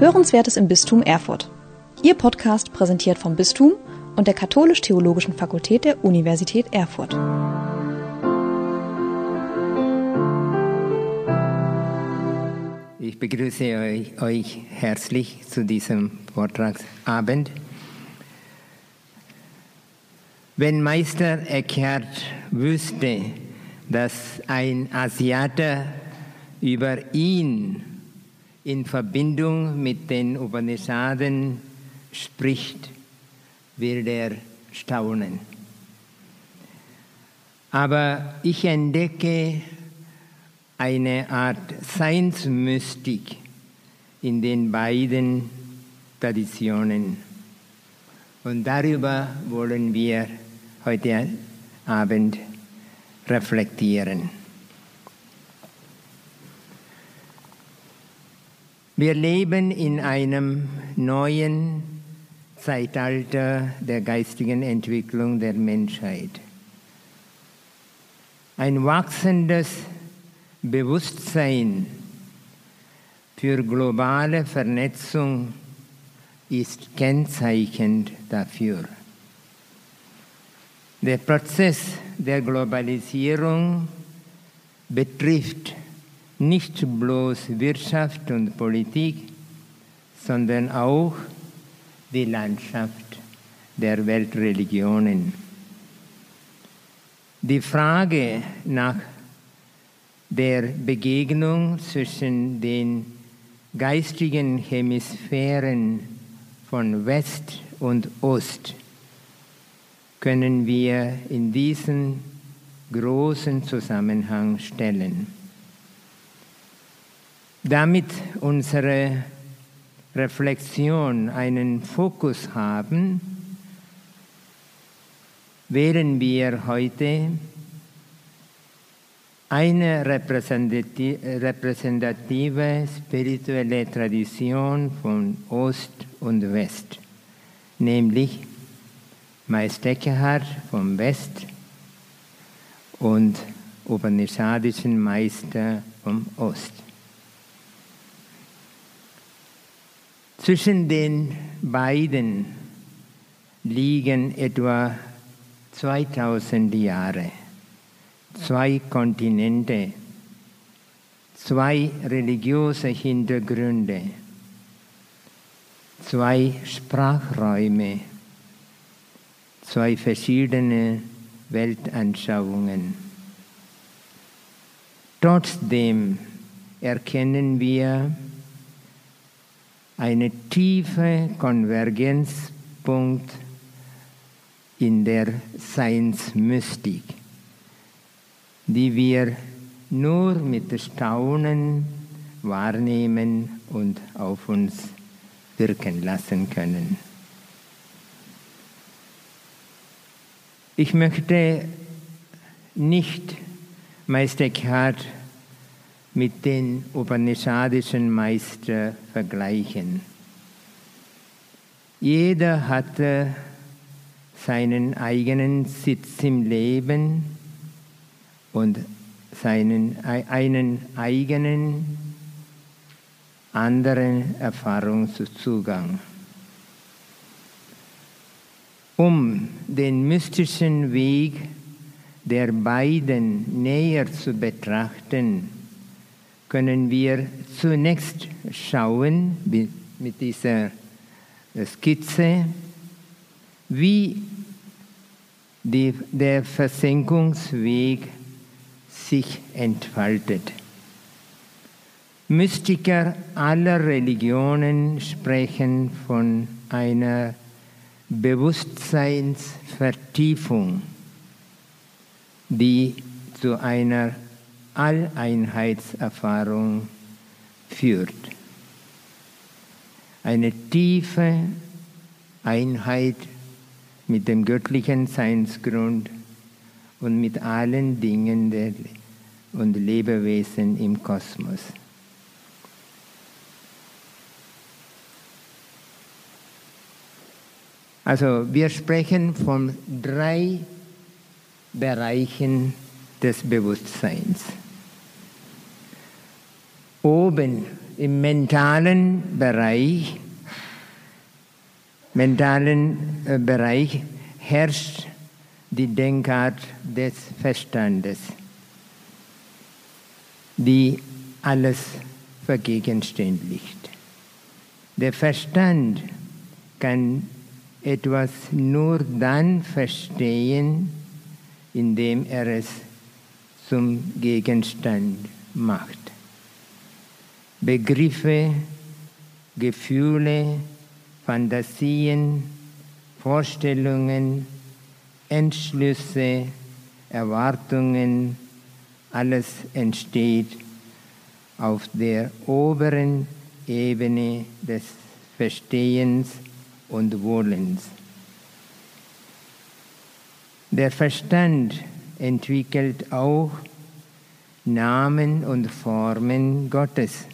Hörenswertes im Bistum Erfurt. Ihr Podcast präsentiert vom Bistum und der Katholisch-Theologischen Fakultät der Universität Erfurt. Ich begrüße euch, euch herzlich zu diesem Vortragsabend. Wenn Meister Eckhart wüsste, dass ein Asiate über ihn in Verbindung mit den Upanishaden spricht, wird er staunen. Aber ich entdecke eine Art Seinsmystik in den beiden Traditionen. Und darüber wollen wir heute Abend reflektieren. Wir leben in einem neuen Zeitalter der geistigen Entwicklung der Menschheit. Ein wachsendes Bewusstsein für globale Vernetzung ist kennzeichnend dafür. Der Prozess der Globalisierung betrifft nicht bloß Wirtschaft und Politik, sondern auch die Landschaft der Weltreligionen. Die Frage nach der Begegnung zwischen den geistigen Hemisphären von West und Ost können wir in diesen großen Zusammenhang stellen. Damit unsere Reflexion einen Fokus haben, wählen wir heute eine repräsentative spirituelle Tradition von Ost und West, nämlich Meister Eckhart vom West und Upanishadischen Meister vom Ost. Zwischen den beiden liegen etwa 2000 Jahre. Zwei Kontinente, zwei religiöse Hintergründe, zwei Sprachräume, zwei verschiedene Weltanschauungen. Trotzdem erkennen wir eine tiefe Konvergenzpunkt in der Seinsmystik die wir nur mit Staunen wahrnehmen und auf uns wirken lassen können. Ich möchte nicht Meister Eckhart mit den Upanishadischen Meister vergleichen. Jeder hatte seinen eigenen Sitz im Leben und seinen, einen eigenen anderen Erfahrungszugang. Um den mystischen Weg der beiden näher zu betrachten, können wir zunächst schauen mit dieser Skizze, wie die, der Versenkungsweg sich entfaltet. Mystiker aller Religionen sprechen von einer Bewusstseinsvertiefung, die zu einer Alleinheitserfahrung führt. Eine tiefe Einheit mit dem göttlichen Seinsgrund und mit allen Dingen der, und Lebewesen im Kosmos. Also wir sprechen von drei Bereichen des Bewusstseins. Oben im mentalen Bereich, mentalen äh, Bereich herrscht die Denkart des Verstandes, die alles vergegenständlicht. Der Verstand kann etwas nur dann verstehen, indem er es zum Gegenstand macht. Begriffe, Gefühle, Fantasien, Vorstellungen, Entschlüsse, Erwartungen, alles entsteht auf der oberen Ebene des Verstehens und Wohlens. Der Verstand entwickelt auch Namen und Formen Gottes,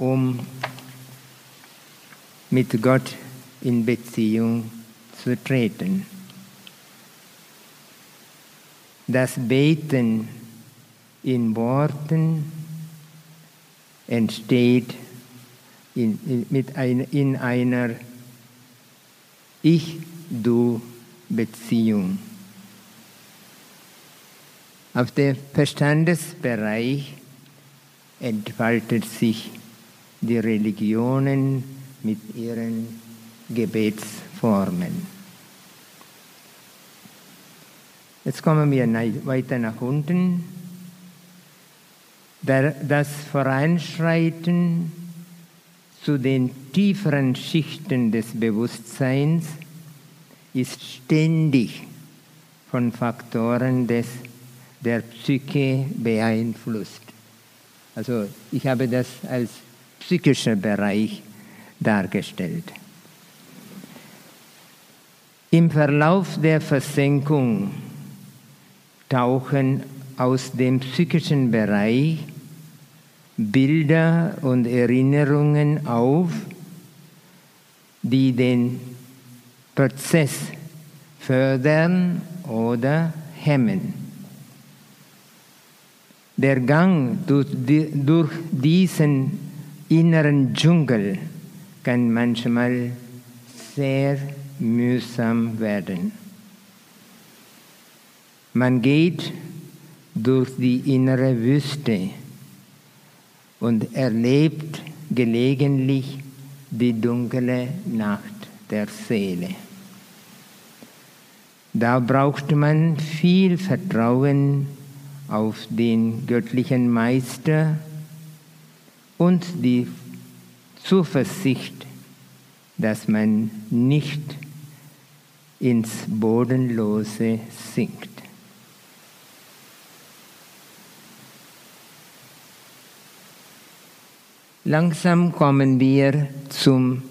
um mit Gott in Beziehung zu treten. Das Beten in Worten entsteht in, in, mit ein, in einer Ich-Du-Beziehung. Auf dem Verstandesbereich entfaltet sich die Religionen mit ihren Gebetsformen. Jetzt kommen wir weiter nach unten. Das Voranschreiten zu den tieferen Schichten des Bewusstseins ist ständig von Faktoren des, der Psyche beeinflusst. Also ich habe das als psychischer Bereich dargestellt. Im Verlauf der Versenkung tauchen aus dem psychischen Bereich Bilder und Erinnerungen auf, die den Prozess fördern oder hemmen. Der Gang durch diesen inneren Dschungel kann manchmal sehr mühsam werden. Man geht durch die innere Wüste und erlebt gelegentlich die dunkle Nacht der Seele. Da braucht man viel Vertrauen auf den göttlichen Meister und die Zuversicht, dass man nicht ins Bodenlose sinkt. Langsam kommen wir zum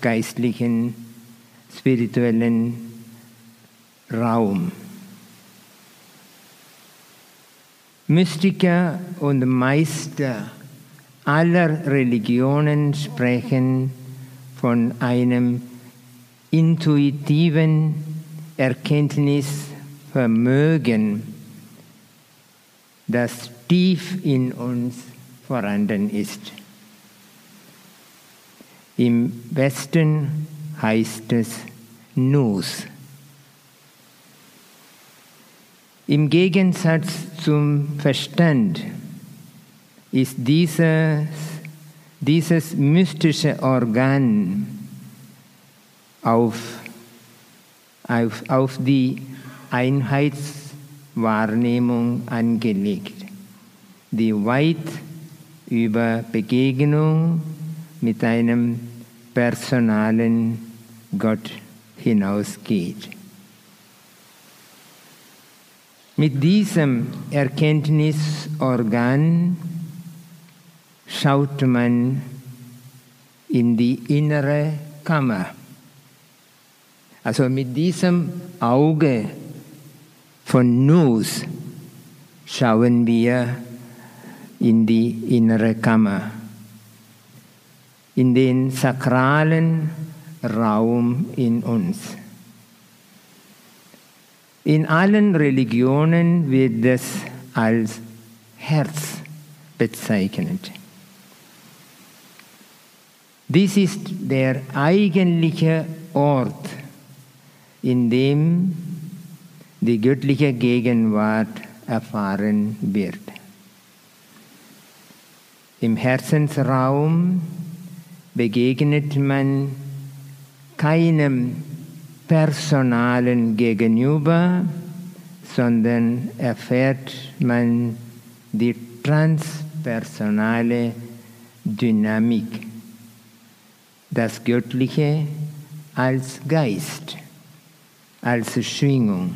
geistlichen, spirituellen Raum. Mystiker und Meister aller Religionen sprechen von einem intuitiven Erkenntnisvermögen, das tief in uns vorhanden ist. Im Westen heißt es Nus. Im Gegensatz zum Verstand ist dieses, dieses mystische Organ auf, auf, auf die Einheitswahrnehmung angelegt, die weit über Begegnung mit einem personalen Gott hinausgeht. Mit diesem Erkenntnisorgan schaut man in die innere Kammer. Also mit diesem Auge von Nus schauen wir in die innere Kammer in den sakralen Raum in uns. In allen Religionen wird es als Herz bezeichnet. Dies ist der eigentliche Ort, in dem die göttliche Gegenwart erfahren wird. Im Herzensraum begegnet man keinem personalen Gegenüber, sondern erfährt man die transpersonale Dynamik, das Göttliche als Geist, als Schwingung.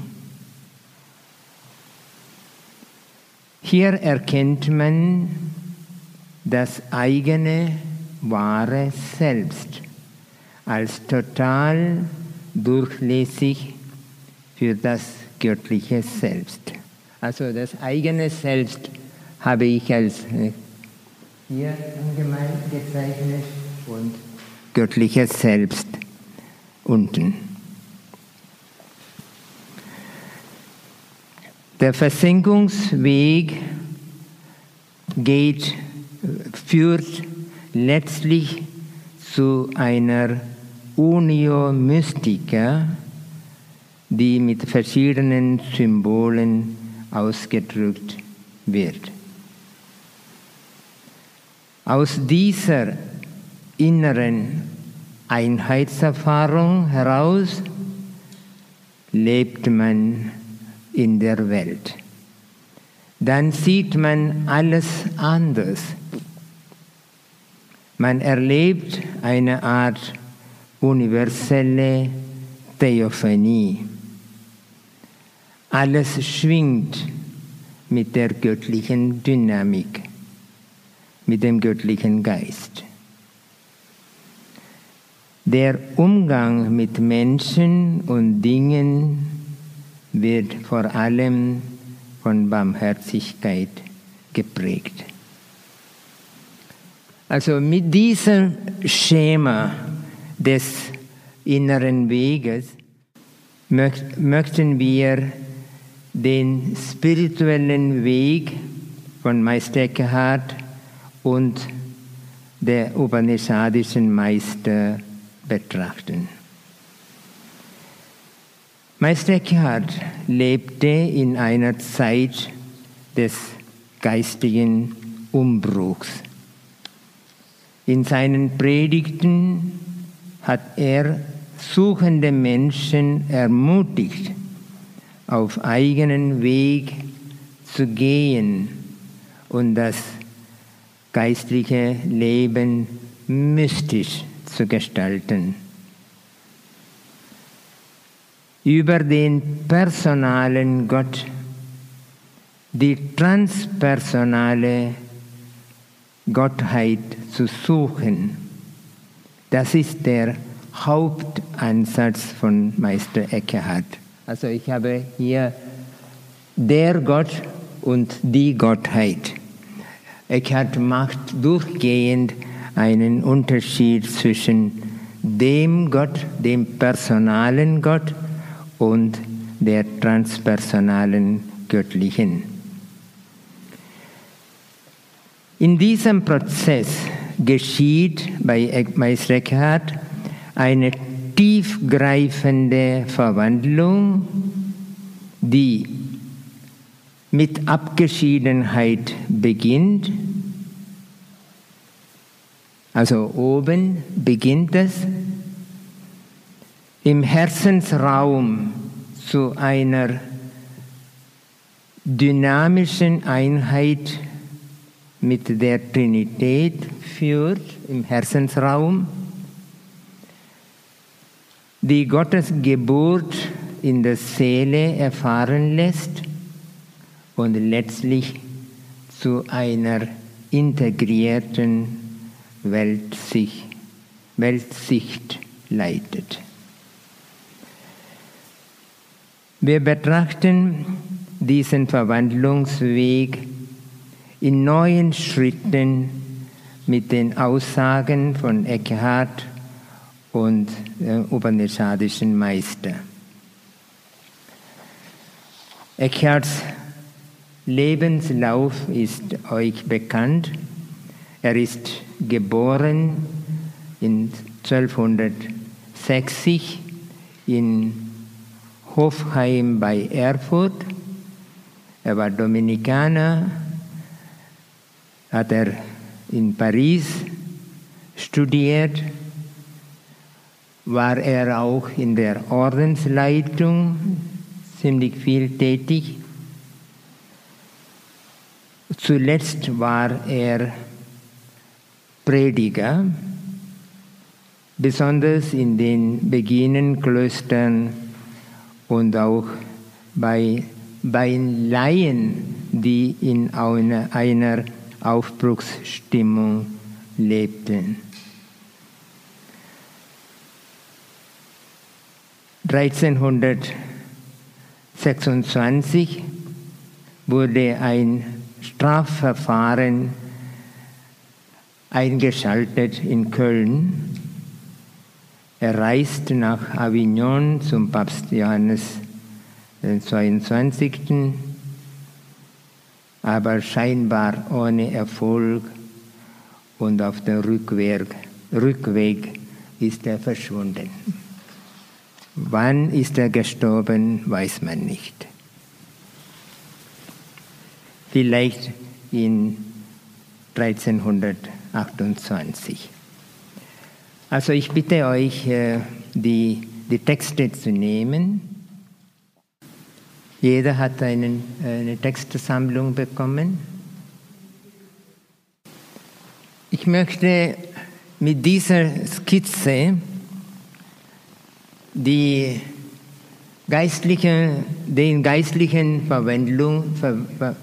Hier erkennt man das eigene wahre Selbst als total durchlässig für das göttliche Selbst. Also das eigene Selbst habe ich als äh, hier allgemein gezeichnet und göttliches Selbst unten. Der Versenkungsweg geht, führt letztlich zu einer Unio Mystica, die mit verschiedenen Symbolen ausgedrückt wird. Aus dieser inneren Einheitserfahrung heraus lebt man in der Welt. Dann sieht man alles anders. Man erlebt eine Art universelle Theophanie. Alles schwingt mit der göttlichen Dynamik, mit dem göttlichen Geist. Der Umgang mit Menschen und Dingen wird vor allem von Barmherzigkeit geprägt. Also mit diesem Schema des inneren Weges möchten wir den spirituellen Weg von Meister Eckhart und der Upanishadischen Meister betrachten. Meister Eckhart lebte in einer Zeit des geistigen Umbruchs. In seinen Predigten hat er suchende Menschen ermutigt, auf eigenen Weg zu gehen und das geistliche Leben mystisch zu gestalten. Über den personalen Gott, die transpersonale Gottheit zu suchen, das ist der Hauptansatz von Meister Eckhart. Also ich habe hier der Gott und die Gottheit. Eckhart macht durchgehend einen Unterschied zwischen dem Gott, dem personalen Gott und der transpersonalen göttlichen. In diesem Prozess geschieht bei Meister Eckhart eine tiefgreifende Verwandlung, die mit Abgeschiedenheit beginnt also oben beginnt es im Herzensraum zu einer dynamischen Einheit mit der Trinität führt im Herzensraum, die Gottes Geburt in der Seele erfahren lässt und letztlich zu einer integrierten Weltsicht, Weltsicht leitet. Wir betrachten diesen Verwandlungsweg in neuen Schritten mit den Aussagen von Eckhart und dem Upanishadischen Meister. Eckharts Lebenslauf ist euch bekannt. Er ist geboren in 1260 in Hofheim bei Erfurt. Er war Dominikaner, hat er in Paris studiert, war er auch in der Ordensleitung ziemlich viel tätig. Zuletzt war er Prediger, besonders in den Beginnenklöstern und auch bei, bei Laien, die in einer, einer Aufbruchsstimmung lebten. 1326 wurde ein Strafverfahren eingeschaltet in Köln. Er reiste nach Avignon zum Papst Johannes XXII., aber scheinbar ohne Erfolg und auf dem Rückweg, Rückweg ist er verschwunden. Wann ist er gestorben, weiß man nicht. Vielleicht in 1328. Also ich bitte euch, äh, die, die Texte zu nehmen. Jeder hat einen, eine Textsammlung bekommen. Ich möchte mit dieser Skizze die geistliche, den geistlichen Verwendung, Ver, Ver,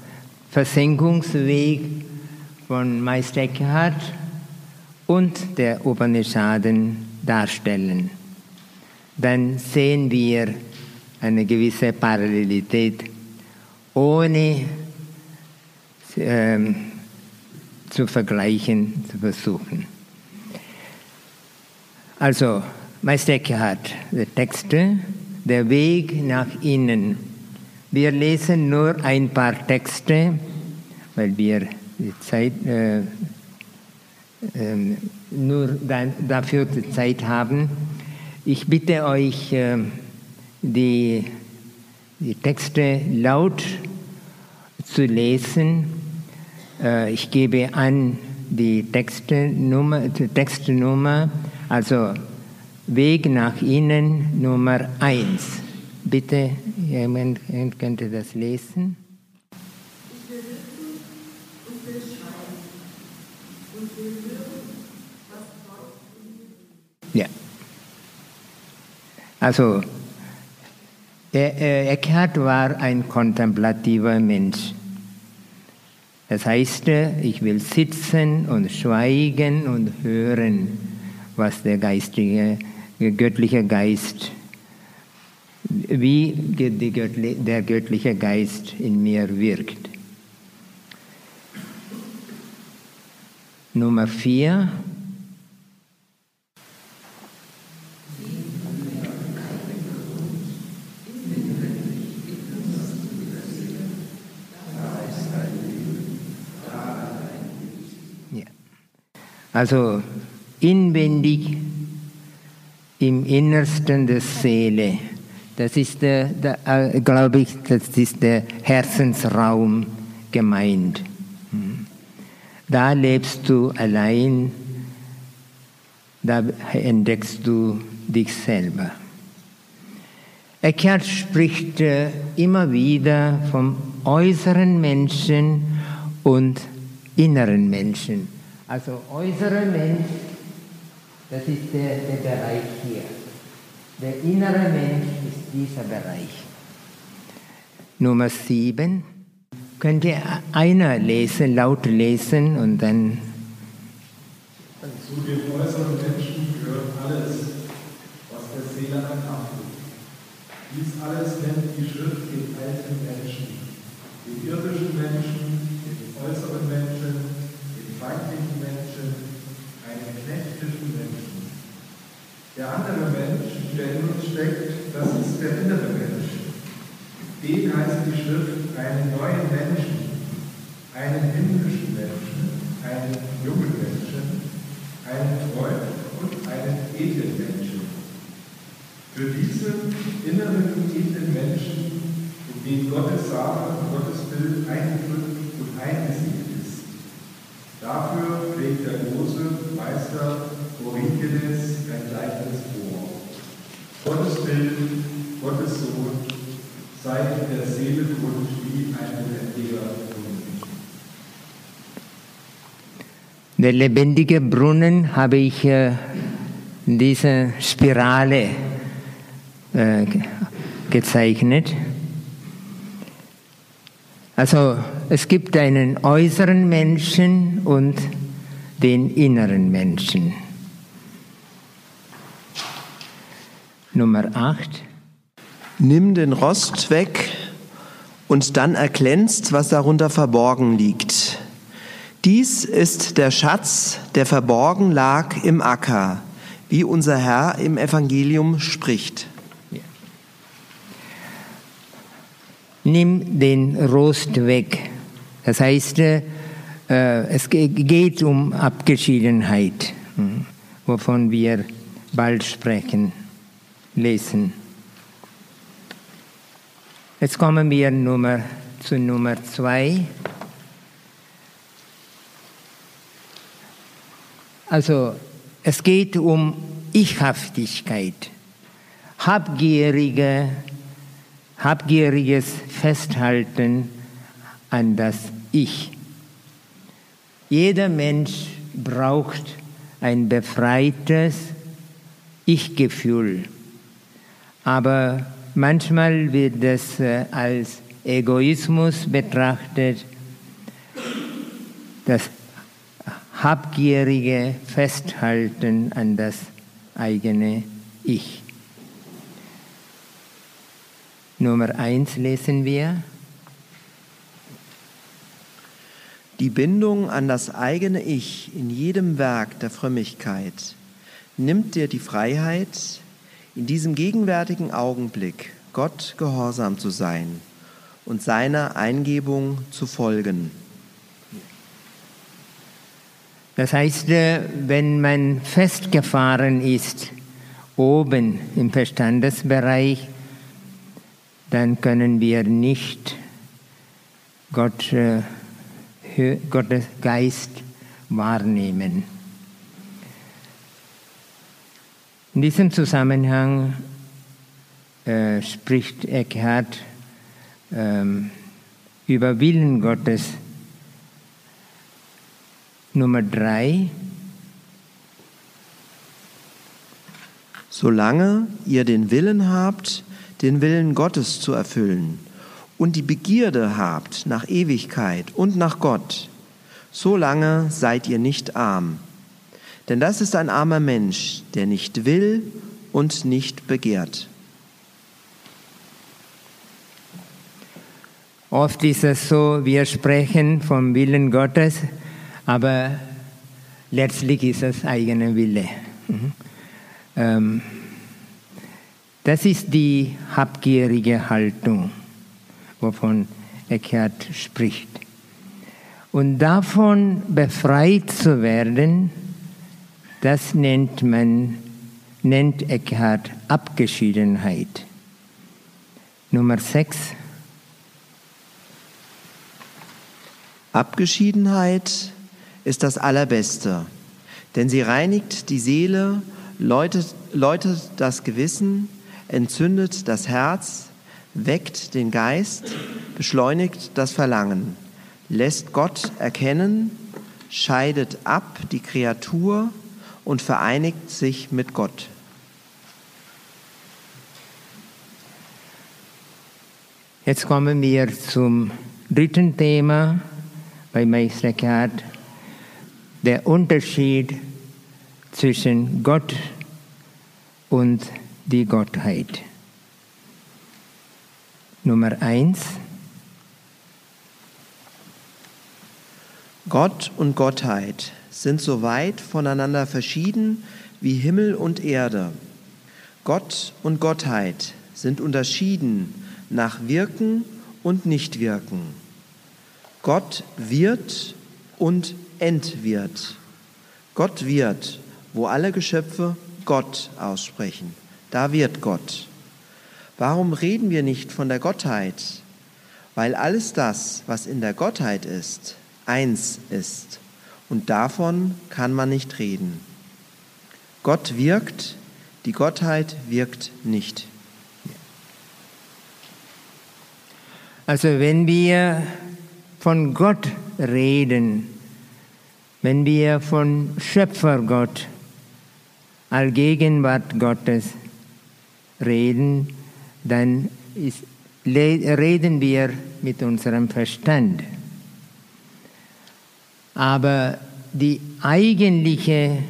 Versenkungsweg von Meister Eckhart und der Upanishaden darstellen. Dann sehen wir eine gewisse Parallelität, ohne ähm, zu vergleichen, zu versuchen. Also, Meister Eckhart, die Texte, der Weg nach innen. Wir lesen nur ein paar Texte, weil wir die Zeit, äh, äh, nur dann, dafür die Zeit haben. Ich bitte euch, äh, die, die Texte laut zu lesen. Äh, ich gebe an die Textnummer, die Textnummer also Weg nach innen Nummer 1. Bitte, jemand könnte das lesen. Ja. Also, Eckhart war ein kontemplativer Mensch. Das heißt, ich will sitzen und schweigen und hören, was der geistige göttliche Geist, wie der göttliche Geist in mir wirkt. Nummer vier. Also inwendig im Innersten der Seele. Das ist der, der äh, glaube ich, das ist der Herzensraum gemeint. Hm. Da lebst du allein, da entdeckst du dich selber. Eckhart spricht äh, immer wieder vom äußeren Menschen und inneren Menschen. Also äußerer Mensch das ist der, der Bereich hier. Der innere Mensch ist dieser Bereich. Nummer sieben. Könnt ihr einer lesen, laut lesen und dann. Zu dem äußeren Menschen gehört alles, was der Seele Amt Dies alles nennt die Schrift den alten Menschen, den irdischen Menschen, den äußeren Menschen, den feindlichen Menschen, einen knechtischen Menschen. Der andere Mensch, der in uns steckt, das ist der innere Mensch. Den heißt die Schrift einen neuen Menschen, einen himmlischen Menschen, einen jungen Menschen, einen Freund und einen edlen Menschen. Für diesen inneren edlen Menschen, in dem Gottes Same und Gottes Bild eingedrückt und eingesiegt ist. Dafür pflegt der große Meister Origenes ein Gleichnis vor. Gottes Bild, Gottes Sohn, sei in der lebendige Brunnen habe ich äh, in dieser Spirale äh, gezeichnet. Also es gibt einen äußeren Menschen und den inneren Menschen. Nummer 8. Nimm den Rost weg und dann erglänzt, was darunter verborgen liegt. Dies ist der Schatz, der verborgen lag im Acker, wie unser Herr im Evangelium spricht. Nimm den Rost weg. Das heißt, äh, es geht um Abgeschiedenheit, hm, wovon wir bald sprechen, lesen. Jetzt kommen wir Nummer, zu Nummer zwei. Also es geht um Ichhaftigkeit, habgierige, habgieriges Festhalten an das Ich. Jeder Mensch braucht ein befreites Ich-Gefühl, aber manchmal wird es äh, als Egoismus betrachtet, das habgierige Festhalten an das eigene Ich. Nummer eins lesen wir. Die Bindung an das eigene Ich in jedem Werk der Frömmigkeit nimmt dir die Freiheit, in diesem gegenwärtigen Augenblick Gott gehorsam zu sein und seiner Eingebung zu folgen. Das heißt, äh, wenn man festgefahren ist, oben im Verstandesbereich, dann können wir nicht Gott, äh, Gottes Geist wahrnehmen. In diesem Zusammenhang äh, spricht Eckhart ähm, über Willen Gottes Nummer drei. Solange ihr den Willen habt, den Willen Gottes zu erfüllen und die Begierde habt nach Ewigkeit und nach Gott, solange seid ihr nicht arm. Denn das ist ein armer Mensch, der nicht will und nicht begehrt. Oft ist es so, wir sprechen vom Willen Gottes, aber letztlich ist es eigener Wille. Mhm. Ähm, das ist die habgierige Haltung, wovon Eckhart spricht. Und davon befreit zu werden, das nennt man, nennt Eckhart Abgeschiedenheit. Nummer 6. Abgeschiedenheit ist das Allerbeste, denn sie reinigt die Seele, läutet, läutet das Gewissen, entzündet das Herz, weckt den Geist, beschleunigt das Verlangen, lässt Gott erkennen, scheidet ab die Kreatur und vereinigt sich mit Gott. Jetzt kommen wir zum dritten Thema bei Meister Eckhart, der Unterschied zwischen Gott und die Gottheit. Nummer eins. Gott und Gottheit sind so weit voneinander verschieden wie Himmel und Erde. Gott und Gottheit sind unterschieden nach Wirken und Nichtwirken. Gott wird und entwirrt. Gott wird wo alle Geschöpfe Gott aussprechen. Da wird Gott. Warum reden wir nicht von der Gottheit? Weil alles das, was in der Gottheit ist, eins ist. Und davon kann man nicht reden. Gott wirkt, die Gottheit wirkt nicht. Also wenn wir von Gott reden, wenn wir von Schöpfergott, Allgegenwart Gottes reden, dann ist, reden wir mit unserem Verstand. Aber die eigentliche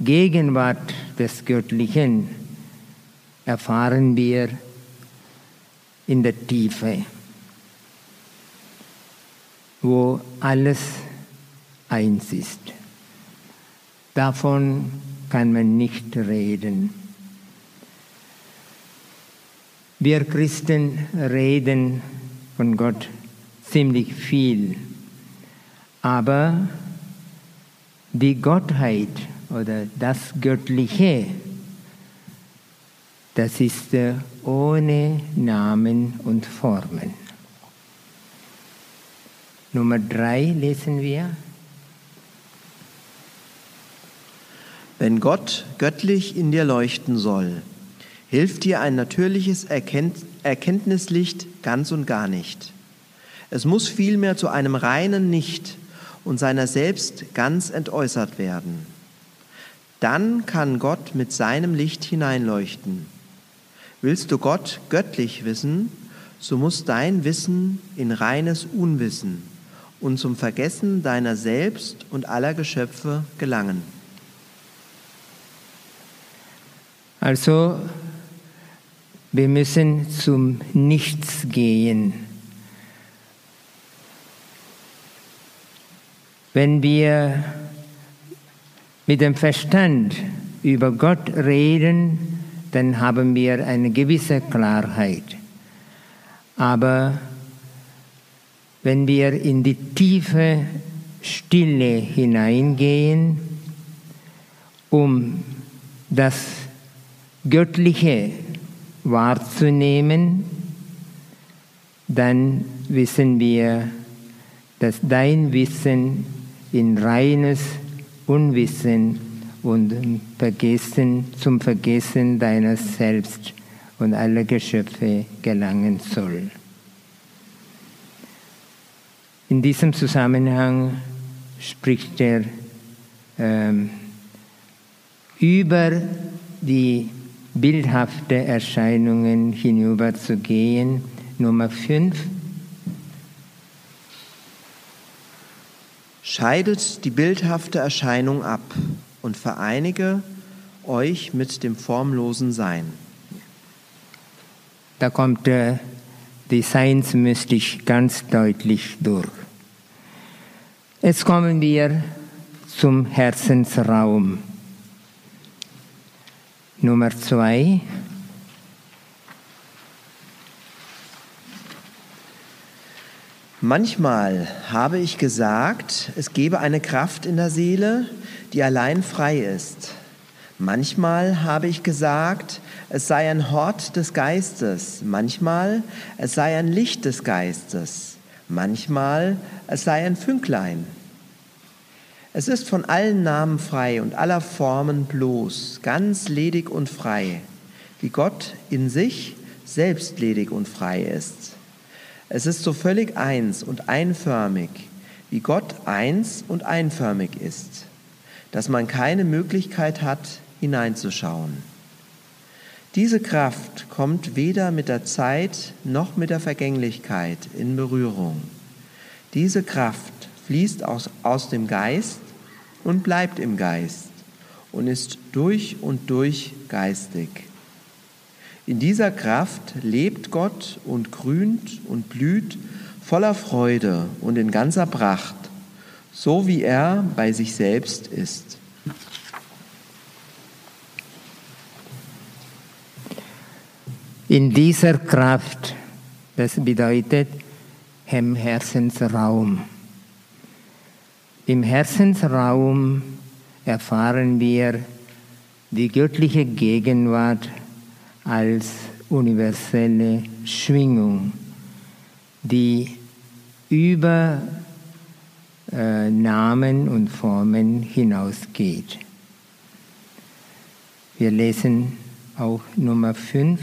Gegenwart des Göttlichen erfahren wir in der Tiefe, wo alles eins ist. Davon kann man nicht reden. Wir Christen reden von Gott ziemlich viel, aber die Gottheit oder das Göttliche, das ist ohne Namen und Formen. Nummer drei lesen wir. Wenn Gott göttlich in dir leuchten soll, hilft dir ein natürliches Erkenntnislicht ganz und gar nicht. Es muss vielmehr zu einem reinen Nicht und seiner selbst ganz entäußert werden. Dann kann Gott mit seinem Licht hineinleuchten. Willst du Gott göttlich wissen, so muss dein Wissen in reines Unwissen und zum Vergessen deiner selbst und aller Geschöpfe gelangen. Also, wir müssen zum Nichts gehen. Wenn wir mit dem Verstand über Gott reden, dann haben wir eine gewisse Klarheit. Aber wenn wir in die tiefe Stille hineingehen, um das Göttliche wahrzunehmen, dann wissen wir, dass dein Wissen in reines Unwissen und Vergessen zum Vergessen deiner selbst und aller Geschöpfe gelangen soll. In diesem Zusammenhang spricht er ähm, über die bildhafte Erscheinungen hinüberzugehen. Nummer 5. Scheidet die bildhafte Erscheinung ab und vereinige euch mit dem formlosen Sein. Da kommt äh, die Seinsmystik ganz deutlich durch. Jetzt kommen wir zum Herzensraum. Nummer zwei. Manchmal habe ich gesagt, es gebe eine Kraft in der Seele, die allein frei ist. Manchmal habe ich gesagt, es sei ein Hort des Geistes. Manchmal, es sei ein Licht des Geistes. Manchmal, es sei ein Fünklein. Es ist von allen Namen frei und aller Formen bloß, ganz ledig und frei, wie Gott in sich selbst ledig und frei ist. Es ist so völlig eins und einförmig, wie Gott eins und einförmig ist, dass man keine Möglichkeit hat, hineinzuschauen. Diese Kraft kommt weder mit der Zeit noch mit der Vergänglichkeit in Berührung. Diese Kraft fließt aus, aus dem Geist und bleibt im Geist und ist durch und durch geistig. In dieser Kraft lebt Gott und grünt und blüht voller Freude und in ganzer Pracht, so wie er bei sich selbst ist. In dieser Kraft, das bedeutet im Herzensraum. Im Herzensraum erfahren wir die göttliche Gegenwart als universelle Schwingung, die über äh, Namen und Formen hinausgeht. Wir lesen auch Nummer 5.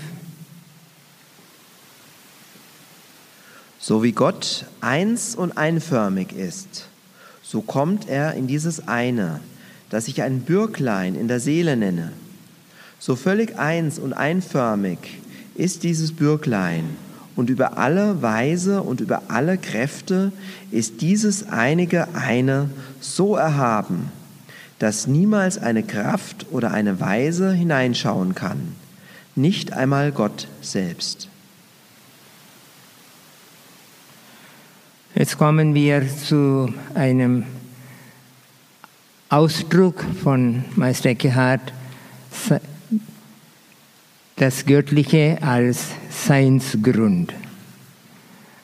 So wie Gott eins und einförmig ist, so kommt er in dieses eine, das ich ein Bürglein in der Seele nenne. So völlig eins und einförmig ist dieses Bürglein und über alle Weise und über alle Kräfte ist dieses einige eine so erhaben, dass niemals eine Kraft oder eine Weise hineinschauen kann, nicht einmal Gott selbst. Jetzt kommen wir zu einem Ausdruck von Meister Eckhart, das Göttliche als Seinsgrund,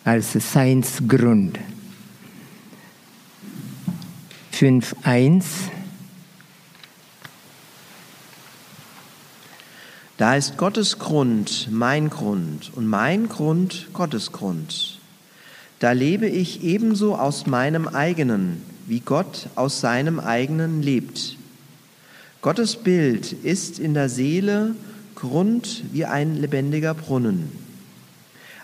als Seinsgrund. 5.1 Da ist Gottes Grund mein Grund und mein Grund Gottes Grund. Da lebe ich ebenso aus meinem eigenen, wie Gott aus seinem eigenen lebt. Gottes Bild ist in der Seele Grund wie ein lebendiger Brunnen.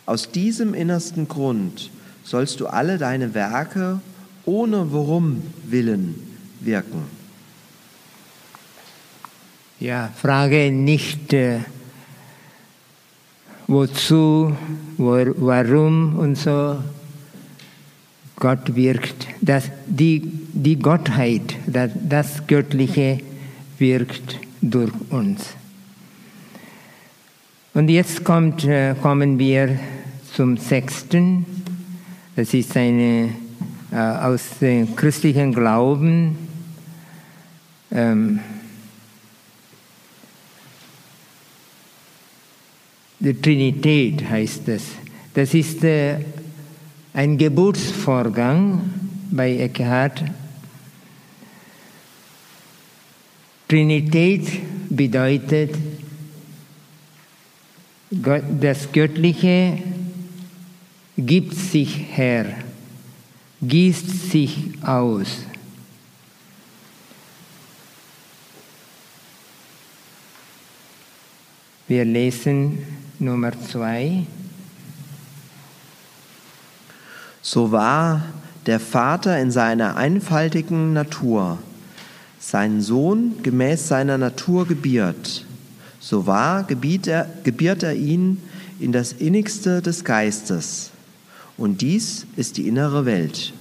Aus diesem innersten Grund sollst du alle deine Werke ohne Worum willen wirken. Ja, frage nicht äh, wozu, wo, warum und so. Gott wirkt. Das, die, die Gottheit, das, das Göttliche wirkt durch uns. Und jetzt kommt, äh, kommen wir zum sechsten. Das ist eine äh, aus dem christlichen Glauben. Ähm, die Trinität heißt es. Das ist äh, ein Geburtsvorgang bei Eckhart. Trinität bedeutet, das Göttliche gibt sich her, gießt sich aus. Wir lesen Nummer zwei. So war der Vater in seiner einfaltigen Natur, sein Sohn gemäß seiner Natur gebiert. So war gebiert er, gebiert er ihn in das Innigste des Geistes. Und dies ist die innere Welt.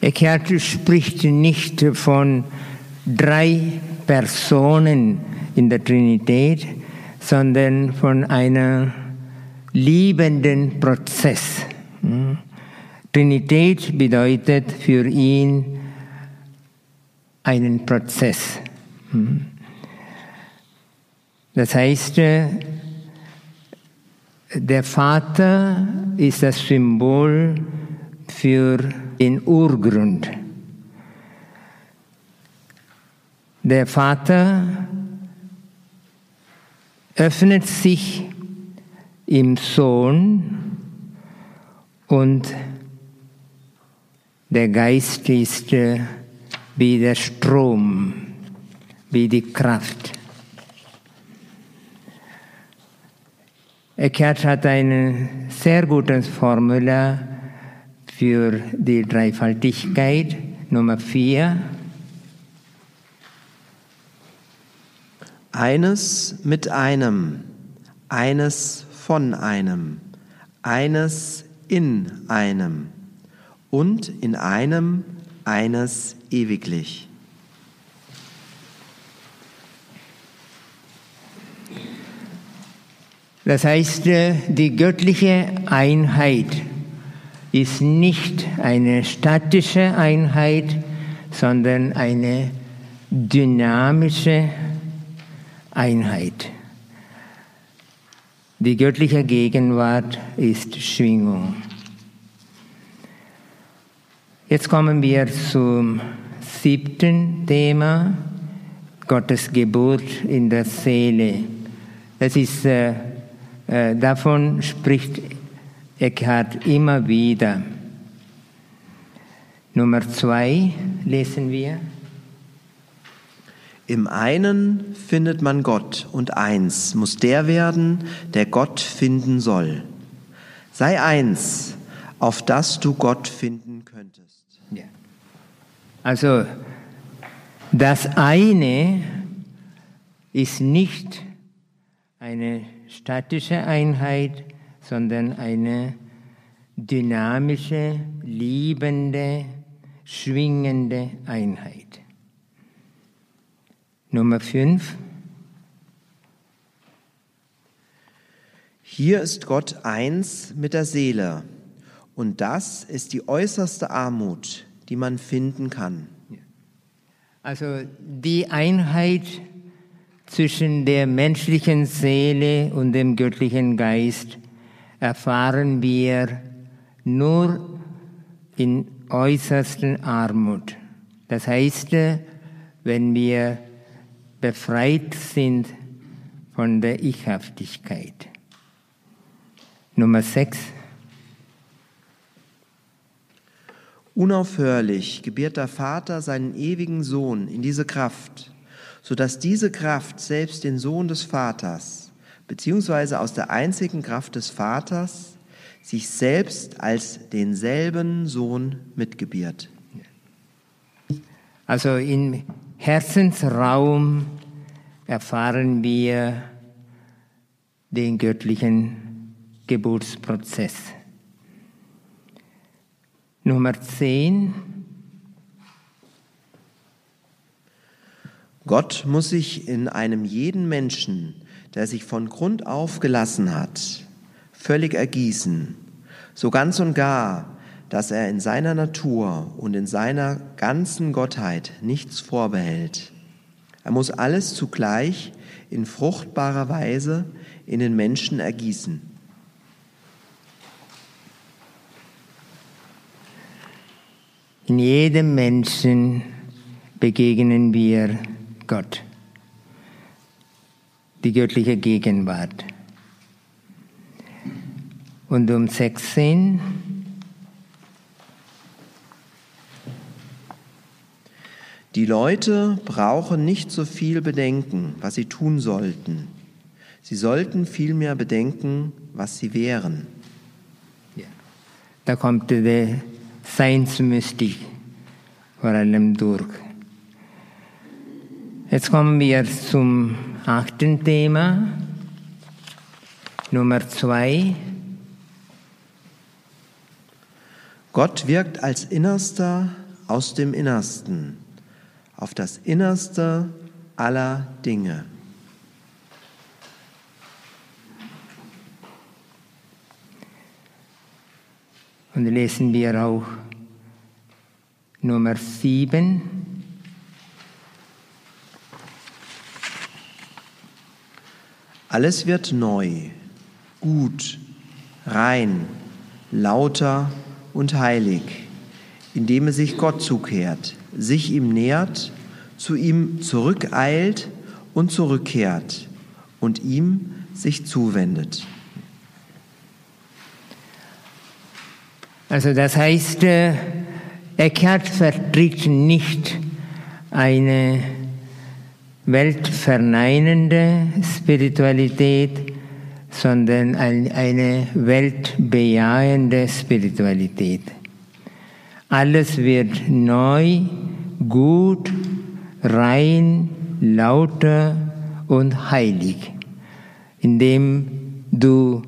Eckhart spricht nicht von drei Personen in der Trinität, sondern von einer liebenden Prozess. Hm? Trinität bedeutet für ihn einen Prozess. Hm? Das heißt, der Vater ist das Symbol für den Urgrund. Der Vater öffnet sich im Sohn und der Geist ist äh, wie der Strom, wie die Kraft. Eckhart hat eine sehr gute Formel für die Dreifaltigkeit, Nummer vier. Eines mit einem, eines von einem, eines in einem und in einem eines ewiglich. Das heißt, äh, die göttliche Einheit ist nicht eine statische Einheit, sondern eine dynamische Einheit. Die göttliche Gegenwart ist Schwingung. Jetzt kommen wir zum siebten Thema, Gottes Geburt in der Seele. Das ist, äh, davon spricht Eckhart immer wieder. Nummer zwei lesen wir. Im einen findet man Gott und eins muss der werden, der Gott finden soll. Sei eins, auf das du Gott finden könntest. Ja. Also das eine ist nicht eine statische Einheit, sondern eine dynamische, liebende, schwingende Einheit. Nummer fünf. Hier ist Gott eins mit der Seele und das ist die äußerste Armut, die man finden kann. Also die Einheit zwischen der menschlichen Seele und dem göttlichen Geist erfahren wir nur in äußersten Armut. Das heißt, wenn wir befreit sind von der Ichhaftigkeit. Nummer sechs. Unaufhörlich gebiert der Vater seinen ewigen Sohn in diese Kraft, so dass diese Kraft selbst den Sohn des Vaters, beziehungsweise aus der einzigen Kraft des Vaters, sich selbst als denselben Sohn mitgebiert. Also im Herzensraum erfahren wir den göttlichen Geburtsprozess. Nummer 10. Gott muss sich in einem jeden Menschen, der sich von Grund auf gelassen hat, völlig ergießen, so ganz und gar, dass er in seiner Natur und in seiner ganzen Gottheit nichts vorbehält. Er muss alles zugleich in fruchtbarer Weise in den Menschen ergießen. In jedem Menschen begegnen wir Gott, die göttliche Gegenwart. Und um 16 Die Leute brauchen nicht so viel bedenken, was sie tun sollten. Sie sollten vielmehr bedenken, was sie wären. Ja. Da kommt der Seinsmystik vor allem durch. Jetzt kommen wir zum achten Thema, Nummer zwei. Gott wirkt als Innerster aus dem Innersten auf das Innerste aller Dinge. Und lesen wir auch Nummer sieben. Alles wird neu, gut, rein, lauter und heilig, indem es sich Gott zukehrt, sich ihm nähert, zu ihm zurückeilt und zurückkehrt und ihm sich zuwendet. Also das heißt, äh, Eckhart vertritt nicht eine weltverneinende Spiritualität, sondern eine weltbejahende Spiritualität. Alles wird neu, gut, rein, lauter und heilig, indem du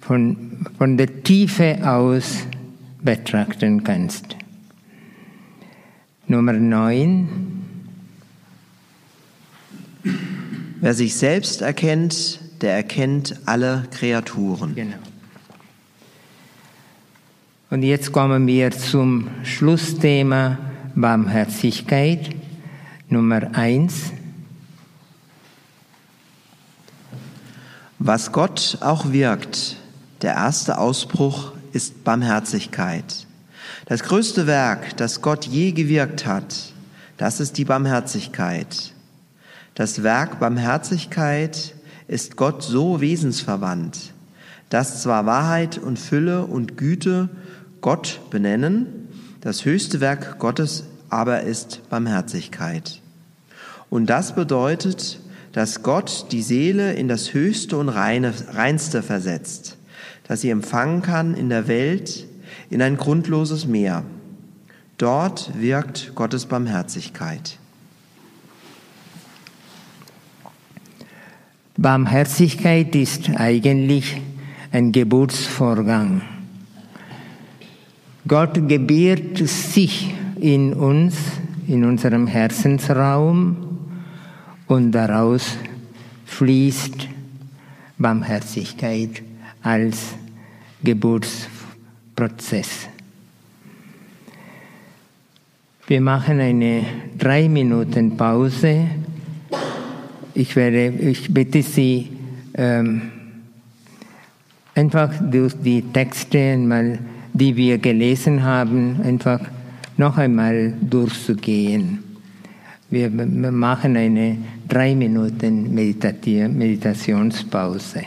von, von der Tiefe aus betrachten kannst. Nummer 9. Wer sich selbst erkennt, der erkennt alle Kreaturen. Genau. Und jetzt kommen wir zum Schlussthema Barmherzigkeit, Nummer 1. Was Gott auch wirkt, der erste Ausbruch ist Barmherzigkeit. Das größte Werk, das Gott je gewirkt hat, das ist die Barmherzigkeit. Das Werk Barmherzigkeit ist Gott so wesensverwandt, dass zwar Wahrheit und Fülle und Güte Gott benennen, das höchste Werk Gottes aber ist Barmherzigkeit. Und das bedeutet, dass Gott die Seele in das Höchste und Reine, Reinste versetzt, das sie empfangen kann in der Welt, in ein grundloses Meer. Dort wirkt Gottes Barmherzigkeit. Barmherzigkeit ist eigentlich ein Geburtsvorgang. Gott gebiert sich in uns, in unserem Herzensraum und daraus fließt Barmherzigkeit als Geburtsprozess. Wir machen eine drei Minuten Pause. Ich, werde, ich bitte Sie, ähm, einfach durch die Texte, mal, die wir gelesen haben, einfach noch einmal durchzugehen. Wir machen eine drei Minuten Meditationspause.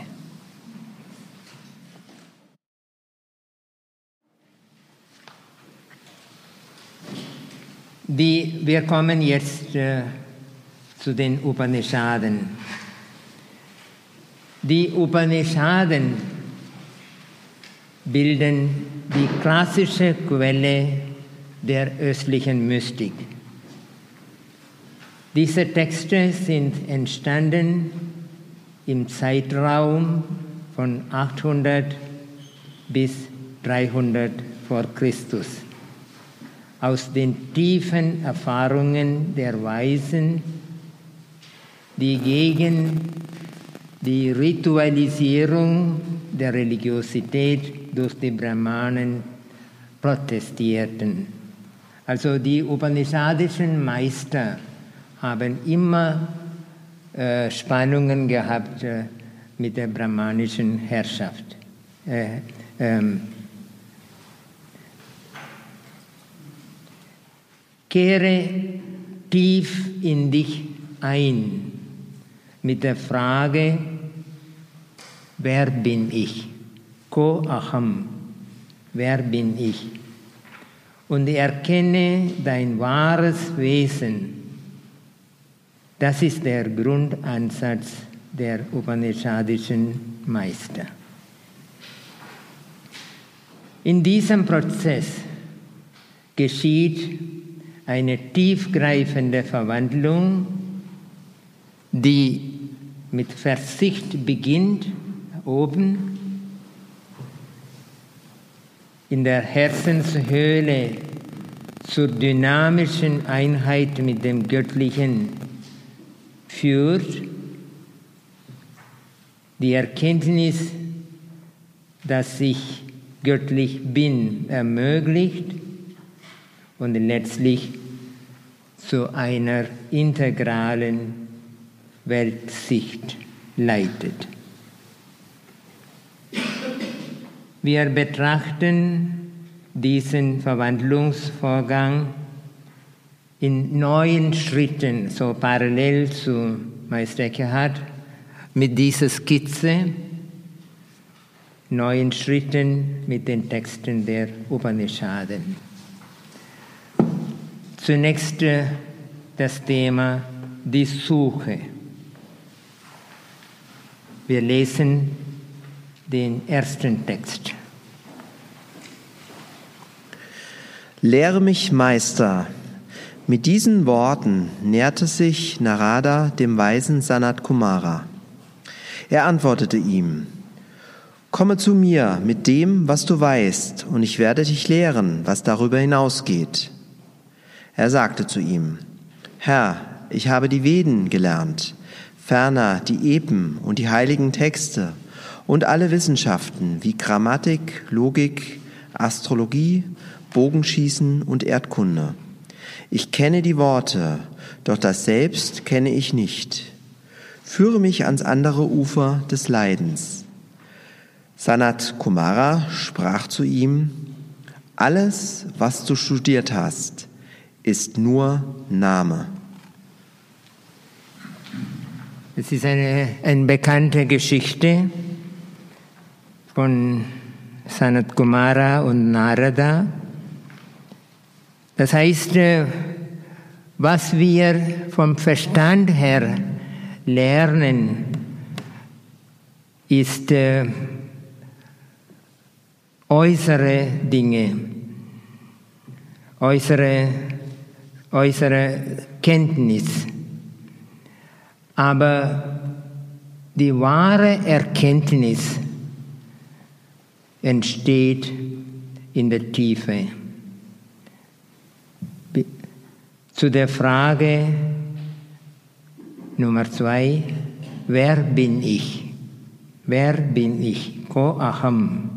Die, wir kommen jetzt äh, zu den Upanishaden. Die Upanishaden bilden die klassische Quelle der östlichen Mystik. Diese Texte sind entstanden im Zeitraum von 800 bis 300 vor Christus aus den tiefen Erfahrungen der Weisen, die gegen die Ritualisierung der Religiosität durch die Brahmanen protestierten. Also die upanishadischen Meister haben immer äh, Spannungen gehabt äh, mit der brahmanischen Herrschaft. Äh, ähm, Kehre tief in dich ein mit der Frage, wer bin ich? Ko aham, wer bin ich? Und erkenne dein wahres Wesen. Das ist der Grundansatz der Upanishadischen Meister. In diesem Prozess geschieht eine tiefgreifende Verwandlung, die mit Verzicht beginnt, oben, in der Herzenshöhle zur dynamischen Einheit mit dem Göttlichen führt, die Erkenntnis, dass ich göttlich bin, ermöglicht und letztlich zu einer integralen Weltsicht leitet. Wir betrachten diesen Verwandlungsvorgang in neuen Schritten, so parallel zu Meister Eckhart, mit dieser Skizze, neuen Schritten mit den Texten der Upanishaden. Zunächst äh, das Thema die Suche. Wir lesen den ersten Text. Lehre mich, Meister. Mit diesen Worten näherte sich Narada dem weisen Sanat Kumara. Er antwortete ihm, Komme zu mir mit dem, was du weißt, und ich werde dich lehren, was darüber hinausgeht. Er sagte zu ihm, Herr, ich habe die Veden gelernt, ferner die Epen und die heiligen Texte und alle Wissenschaften wie Grammatik, Logik, Astrologie, Bogenschießen und Erdkunde. Ich kenne die Worte, doch das Selbst kenne ich nicht. Führe mich ans andere Ufer des Leidens. Sanat Kumara sprach zu ihm, Alles, was du studiert hast, ist nur Name. Es ist eine, eine bekannte Geschichte von Sanat Kumara und Narada. Das heißt, äh, was wir vom Verstand her lernen, ist äh, äußere Dinge, äußere, äußere Kenntnis. Aber die wahre Erkenntnis entsteht in der Tiefe. Zu der Frage Nummer zwei, wer bin ich? Wer bin ich? Ko aham.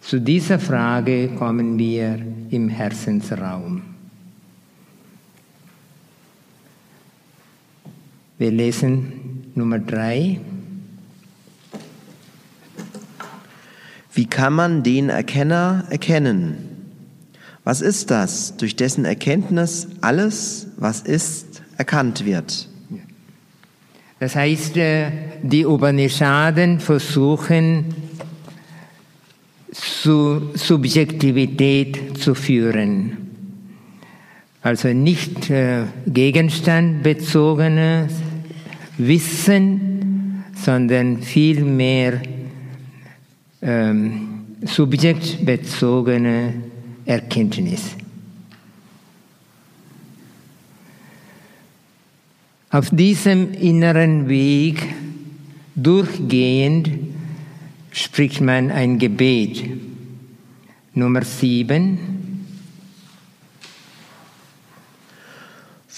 Zu dieser Frage kommen wir im Herzensraum. Wir lesen Nummer drei. Wie kann man den Erkenner erkennen? Was ist das, durch dessen Erkenntnis alles, was ist, erkannt wird? Das heißt, äh, die Upanishaden versuchen, zu Subjektivität zu führen. Also nicht äh, gegenstandbezogenes Wissen, sondern vielmehr ähm, subjektbezogene Erkenntnis. Auf diesem inneren Weg durchgehend spricht man ein Gebet. Nummer sieben.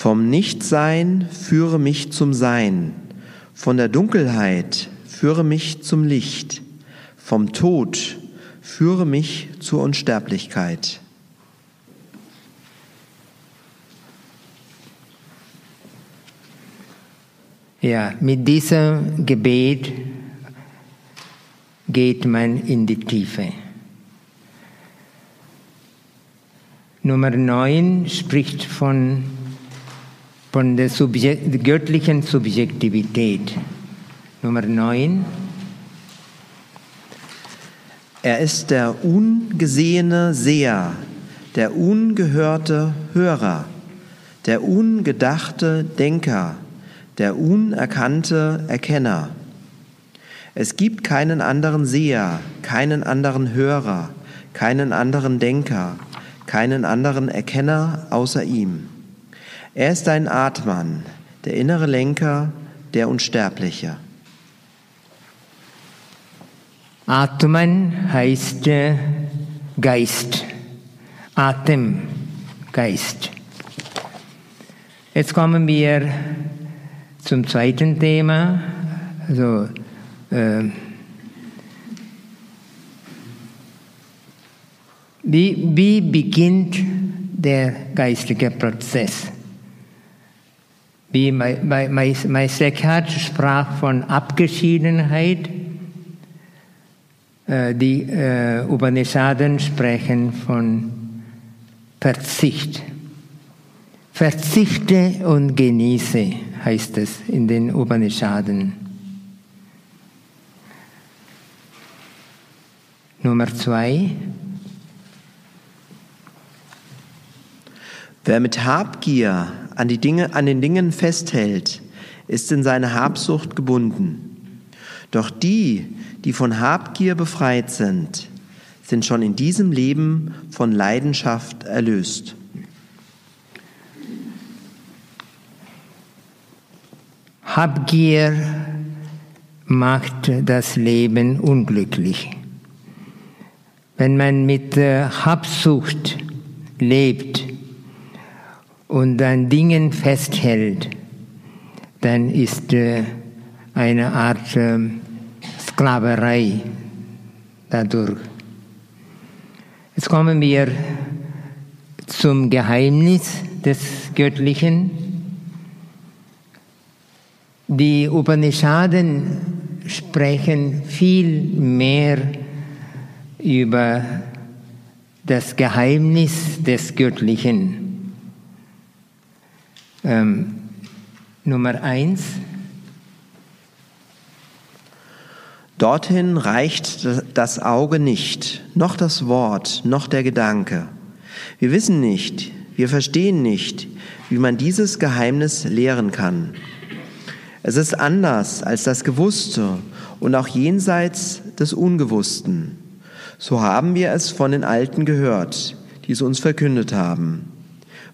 Vom Nichtsein führe mich zum Sein, von der Dunkelheit führe mich zum Licht, vom Tod führe mich zur Unsterblichkeit. Ja, mit diesem Gebet geht man in die Tiefe. Nummer 9 spricht von, von der Subjekt, göttlichen Subjektivität. Nummer 9. Er ist der ungesehene Seher, der ungehörte Hörer, der ungedachte Denker, der unerkannte Erkenner. Es gibt keinen anderen Seher, keinen anderen Hörer, keinen anderen Denker, keinen anderen Erkenner außer ihm. Er ist ein Atman, der innere Lenker, der Unsterbliche. Atman heißt äh, Geist, Atem, Geist. Jetzt kommen wir zum zweiten Thema, also äh, wie, wie beginnt der geistliche Prozess? Wie Meister Eckhart sprach von Abgeschiedenheit, äh, die äh, Upanishaden sprechen von Verzicht. Verzichte und genieße, heißt es in den Upanishaden. Nummer zwei. Wer mit Habgier an, die Dinge, an den Dingen festhält, ist in seine Habsucht gebunden. Doch die, die von Habgier befreit sind, sind schon in diesem Leben von Leidenschaft erlöst. Habgier macht das Leben unglücklich. Wenn man mit Habsucht lebt und an Dingen festhält, dann ist eine Art ähm, Sklaverei dadurch. Jetzt kommen wir zum Geheimnis des Göttlichen. Die Upanishaden sprechen viel mehr über das Geheimnis des Göttlichen. Ähm, Nummer eins. Dorthin reicht das Auge nicht, noch das Wort, noch der Gedanke. Wir wissen nicht, wir verstehen nicht, wie man dieses Geheimnis lehren kann. Es ist anders als das Gewusste und auch jenseits des Ungewussten. So haben wir es von den Alten gehört, die es uns verkündet haben.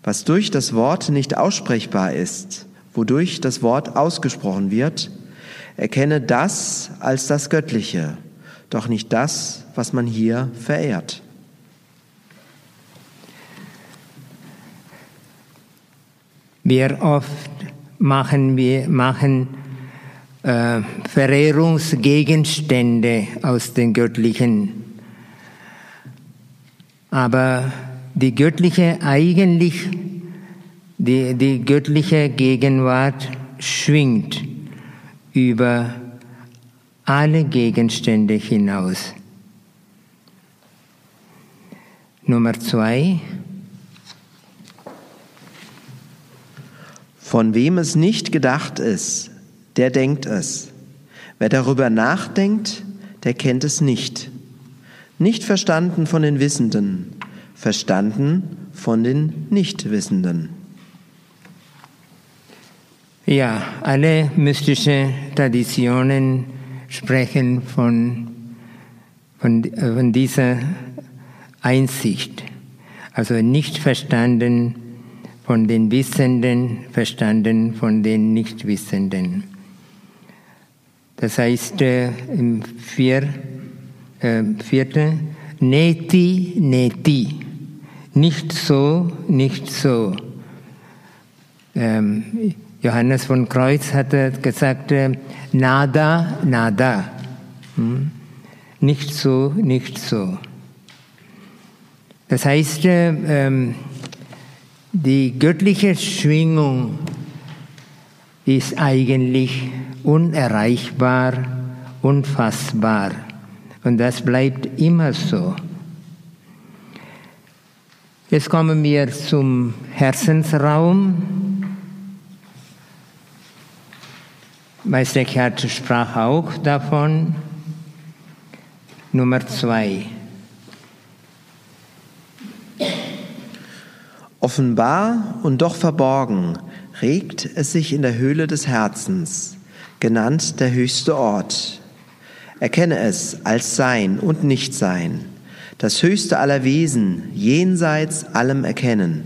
Was durch das Wort nicht aussprechbar ist, wodurch das Wort ausgesprochen wird, erkenne das als das Göttliche, doch nicht das, was man hier verehrt. Wir oft machen wir machen äh, Verehrungsgegenstände aus den göttlichen, aber die göttliche eigentlich die, die göttliche Gegenwart schwingt über alle Gegenstände hinaus. Nummer zwei. Von wem es nicht gedacht ist, der denkt es. Wer darüber nachdenkt, der kennt es nicht. Nicht verstanden von den Wissenden, verstanden von den Nichtwissenden. Ja, alle mystischen Traditionen sprechen von, von, von dieser Einsicht. Also nicht verstanden von den Wissenden, verstanden von den Nichtwissenden. Das heißt, äh, im vier, äh, vierten, neti, neti. Nicht so, nicht so. Ähm, Johannes von Kreuz hatte gesagt, äh, nada, nada. Hm? Nicht so, nicht so. Das heißt, äh, ähm, die göttliche Schwingung ist eigentlich unerreichbar, unfassbar. Und das bleibt immer so. Jetzt kommen wir zum Herzensraum. Meister Eckhart sprach auch davon. Nummer zwei. Offenbar und doch verborgen regt es sich in der Höhle des Herzens, genannt der höchste Ort. Erkenne es als Sein und Nichtsein, das höchste aller Wesen, jenseits allem Erkennen.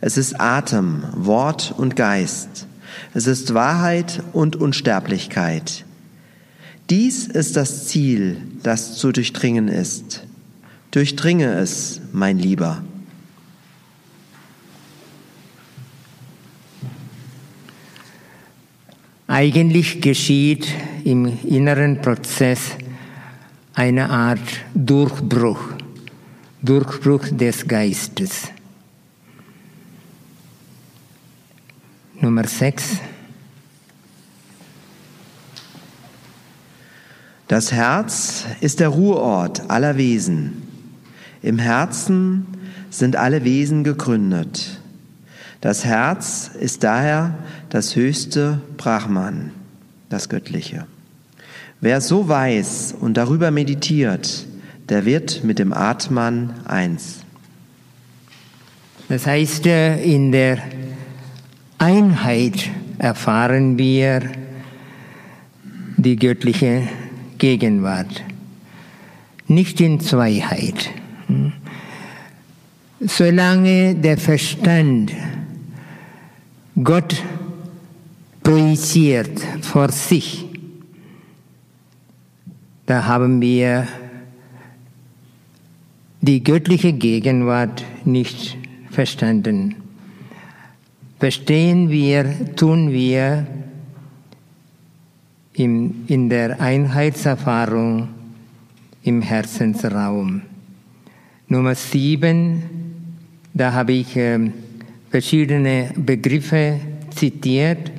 Es ist Atem, Wort und Geist. Es ist Wahrheit und Unsterblichkeit. Dies ist das Ziel, das zu durchdringen ist. Durchdringe es, mein Lieber. Eigentlich geschieht im inneren Prozess eine Art Durchbruch, Durchbruch des Geistes. Nummer 6. Das Herz ist der Ruheort aller Wesen. Im Herzen sind alle Wesen gegründet. Das Herz ist daher das höchste Brahman, das Göttliche. Wer so weiß und darüber meditiert, der wird mit dem Atman eins. Das heißt, äh, in der Einheit erfahren wir die göttliche Gegenwart, nicht in Zweiheit. Solange der Verstand Gott projiziert vor sich, da haben wir die göttliche Gegenwart nicht verstanden verstehen wir, tun wir im, in der Einheitserfahrung im Herzensraum. Nummer sieben, da habe ich äh, verschiedene Begriffe zitiert.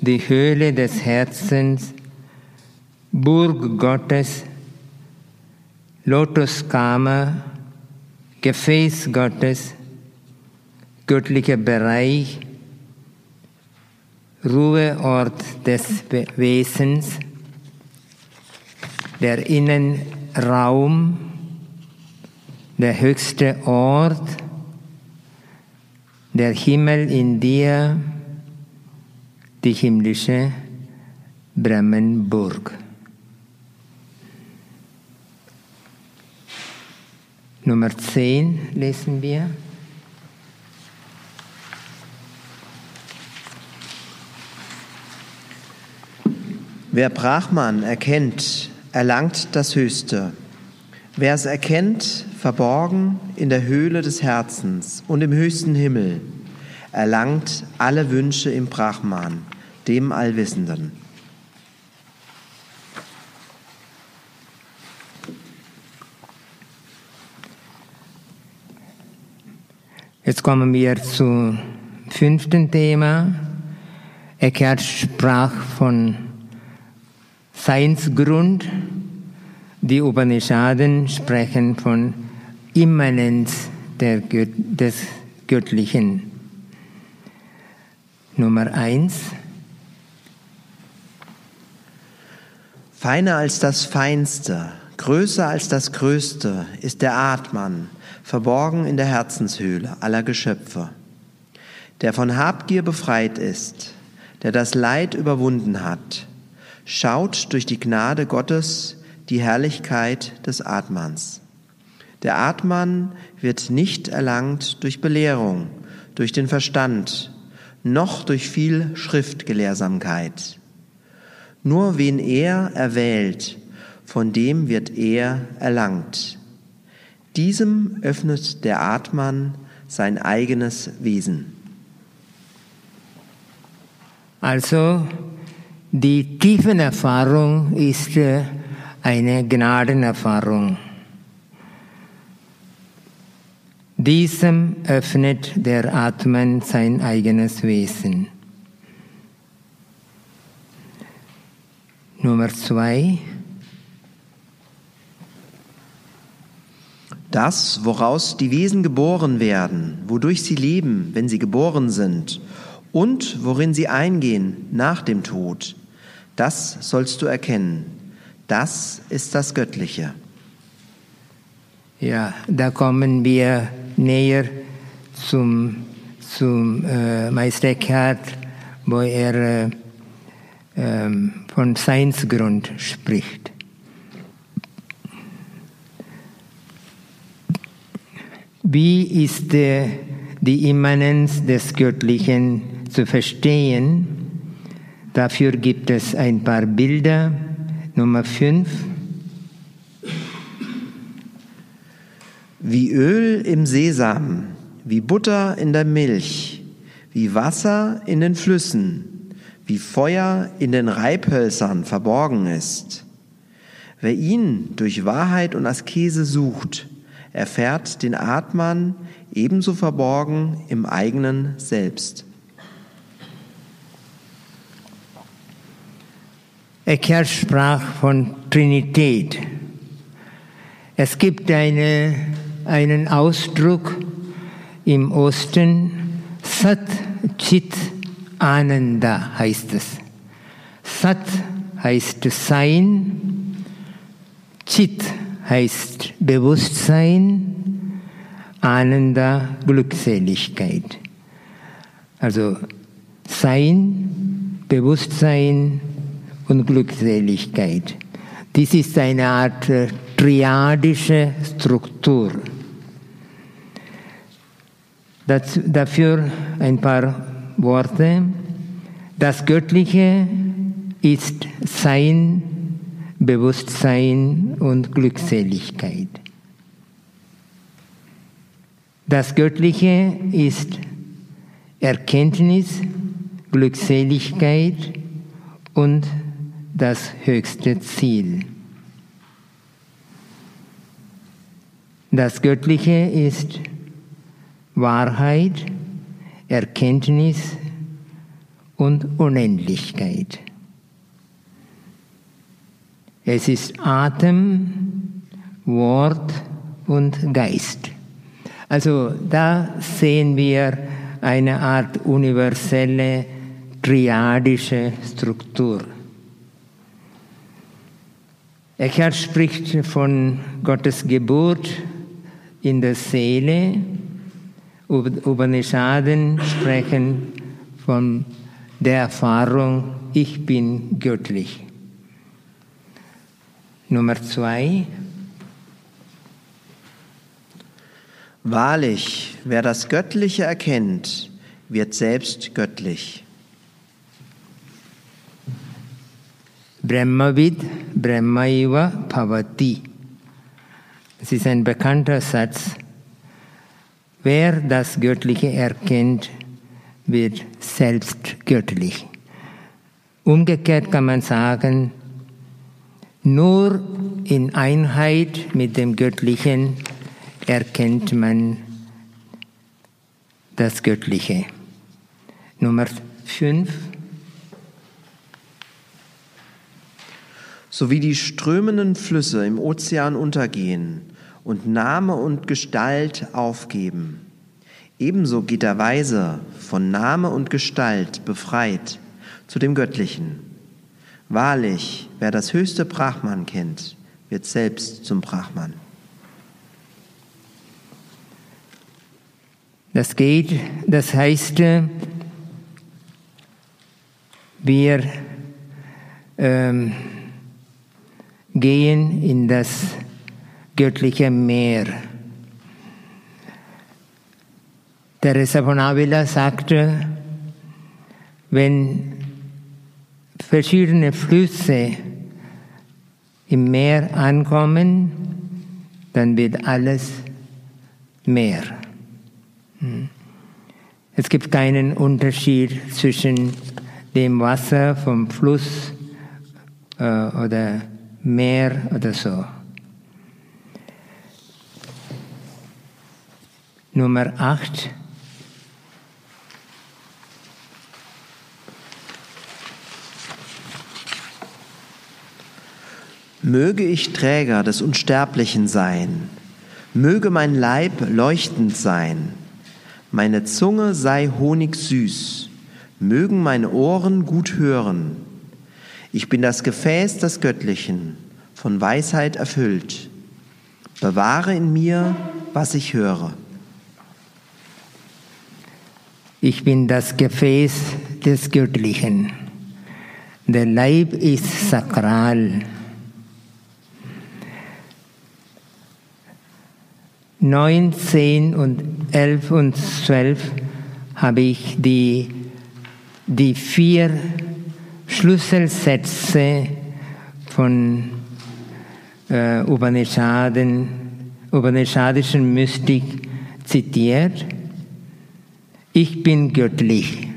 Die Höhle des Herzens, Burg Gottes, Lotuskammer, Gefäß Gottes, göttlicher Bereich, Ruheort des Wesens, der Innenraum, der höchste Ort, der Himmel in dir, die himmlische Bremenburg. Nummer 10 lesen wir. Wer Brahman erkennt, erlangt das Höchste. Wer es erkennt, verborgen in der Höhle des Herzens und im höchsten Himmel, erlangt alle Wünsche im Brahman, dem Allwissenden. Jetzt kommen wir zum fünften Thema. Eckhart sprach von Seinsgrund. Die Upanishaden sprechen von Immanenz Gött des Göttlichen. Nummer eins. Feiner als das Feinste, größer als das Größte ist der Atman, verborgen in der Herzenshöhle aller Geschöpfe. Der von Habgier befreit ist, der das Leid überwunden hat, schaut durch die Gnade Gottes die Herrlichkeit des Atmans. Der Atman wird nicht erlangt durch Belehrung, durch den Verstand, noch durch viel Schriftgelehrsamkeit. Nur wen er erwählt, von dem wird er erlangt. Diesem öffnet der Atman sein eigenes Wesen. Also die Tiefenerfahrung ist äh, eine Gnadenerfahrung. Diesem öffnet der Atmen sein eigenes Wesen. Nummer zwei. Das, woraus die Wesen geboren werden, wodurch sie leben, wenn sie geboren sind, und worin sie eingehen nach dem Tod, das sollst du erkennen. Das ist das Göttliche. Ja, da kommen wir näher zum, zum äh, Meister Eckhart, wo er äh, ähm, von Seinsgrund spricht. Wie ist die Immanenz des Göttlichen zu verstehen? Dafür gibt es ein paar Bilder. Nummer 5. Wie Öl im Sesam, wie Butter in der Milch, wie Wasser in den Flüssen, wie Feuer in den Reibhölzern verborgen ist. Wer ihn durch Wahrheit und Askese sucht, erfährt den Atman ebenso verborgen im eigenen Selbst. Eckhart sprach von Trinität. Es gibt eine, einen Ausdruck im Osten, Sat Chit Ananda heißt es. Sat heißt Sein, Chit heißt Bewusstsein, Ananda Glückseligkeit. Also Sein, Bewusstsein und Glückseligkeit. Dies ist eine Art äh, triadische Struktur. Das, dafür ein paar Worte. Das Göttliche ist Sein, Bewusstsein und Glückseligkeit. Das Göttliche ist Erkenntnis, Glückseligkeit und das höchste Ziel. Das Göttliche ist Wahrheit, Erkenntnis und Unendlichkeit. Es ist Atem, Wort und Geist. Also da sehen wir eine Art universelle triadische Struktur. Eckhart spricht von Gottes Geburt in der Seele. Upanishaden sprechen von der Erfahrung, ich bin göttlich. Nummer zwei. Wahrlich, wer das Göttliche erkennt, wird selbst göttlich. Brahmavid Brahmaiva Bhavati. Es ist ein bekannter Satz. Wer das Göttliche erkennt, wird selbst göttlich. Umgekehrt kann man sagen, nur in Einheit mit dem Göttlichen erkennt man das Göttliche. Nummer 5. So wie die strömenden Flüsse im Ozean untergehen und Name und Gestalt aufgeben, ebenso geht der Weise von Name und Gestalt befreit zu dem Göttlichen. Wahrlich, wer das höchste Brahman kennt, wird selbst zum Brahman. Das geht, das heißt, äh, wir ähm, gehen in das göttliche Meer. Teresa von Avila sagte, wenn verschiedene Flüsse im Meer ankommen, dann wird alles Meer. Es gibt keinen Unterschied zwischen dem Wasser vom Fluss äh, oder Meer oder so. Nummer 8. Möge ich Träger des Unsterblichen sein, möge mein Leib leuchtend sein, meine Zunge sei honigsüß, mögen meine Ohren gut hören. Ich bin das Gefäß des Göttlichen, von Weisheit erfüllt. Bewahre in mir, was ich höre. Ich bin das Gefäß des Göttlichen. Der Leib ist sakral. 9, 10 und 11 und 12 habe ich die, die vier Schlüsselsätze von äh, Upanishaden, Upanishadischen Mystik zitiert. Ich bin göttlich.